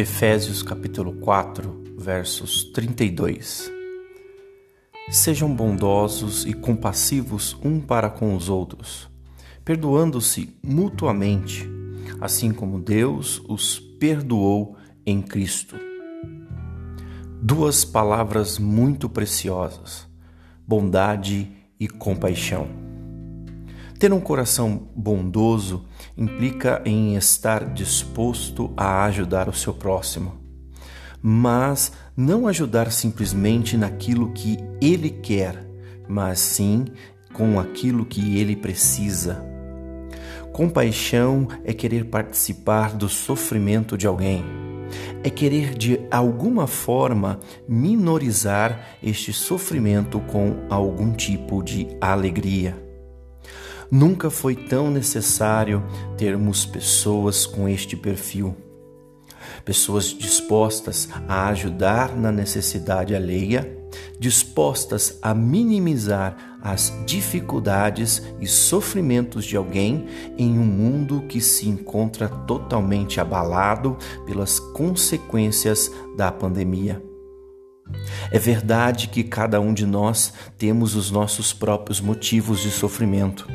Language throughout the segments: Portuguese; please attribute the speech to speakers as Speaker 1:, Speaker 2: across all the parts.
Speaker 1: Efésios capítulo 4, versos 32. Sejam bondosos e compassivos um para com os outros, perdoando-se mutuamente, assim como Deus os perdoou em Cristo. Duas palavras muito preciosas: bondade e compaixão. Ter um coração bondoso implica em estar disposto a ajudar o seu próximo, mas não ajudar simplesmente naquilo que ele quer, mas sim com aquilo que ele precisa. Compaixão é querer participar do sofrimento de alguém, é querer de alguma forma minorizar este sofrimento com algum tipo de alegria. Nunca foi tão necessário termos pessoas com este perfil. Pessoas dispostas a ajudar na necessidade alheia, dispostas a minimizar as dificuldades e sofrimentos de alguém em um mundo que se encontra totalmente abalado pelas consequências da pandemia. É verdade que cada um de nós temos os nossos próprios motivos de sofrimento.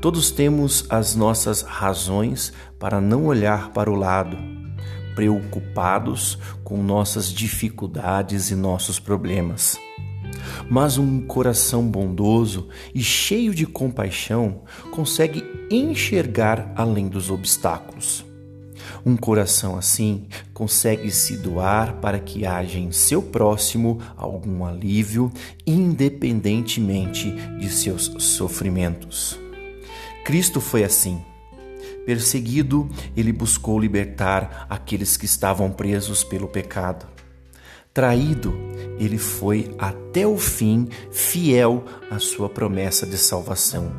Speaker 1: Todos temos as nossas razões para não olhar para o lado, preocupados com nossas dificuldades e nossos problemas. Mas um coração bondoso e cheio de compaixão consegue enxergar além dos obstáculos. Um coração assim consegue se doar para que haja em seu próximo algum alívio, independentemente de seus sofrimentos. Cristo foi assim. Perseguido, ele buscou libertar aqueles que estavam presos pelo pecado. Traído, ele foi até o fim fiel à sua promessa de salvação.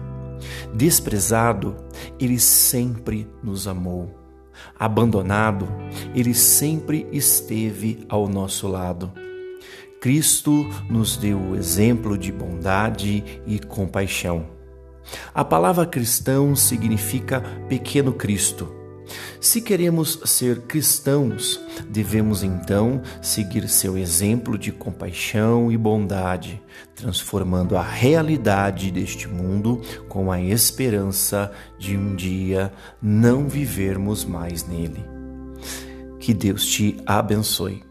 Speaker 1: Desprezado, ele sempre nos amou. Abandonado, ele sempre esteve ao nosso lado. Cristo nos deu o exemplo de bondade e compaixão. A palavra cristão significa pequeno Cristo. Se queremos ser cristãos, devemos então seguir seu exemplo de compaixão e bondade, transformando a realidade deste mundo com a esperança de um dia não vivermos mais nele. Que Deus te abençoe.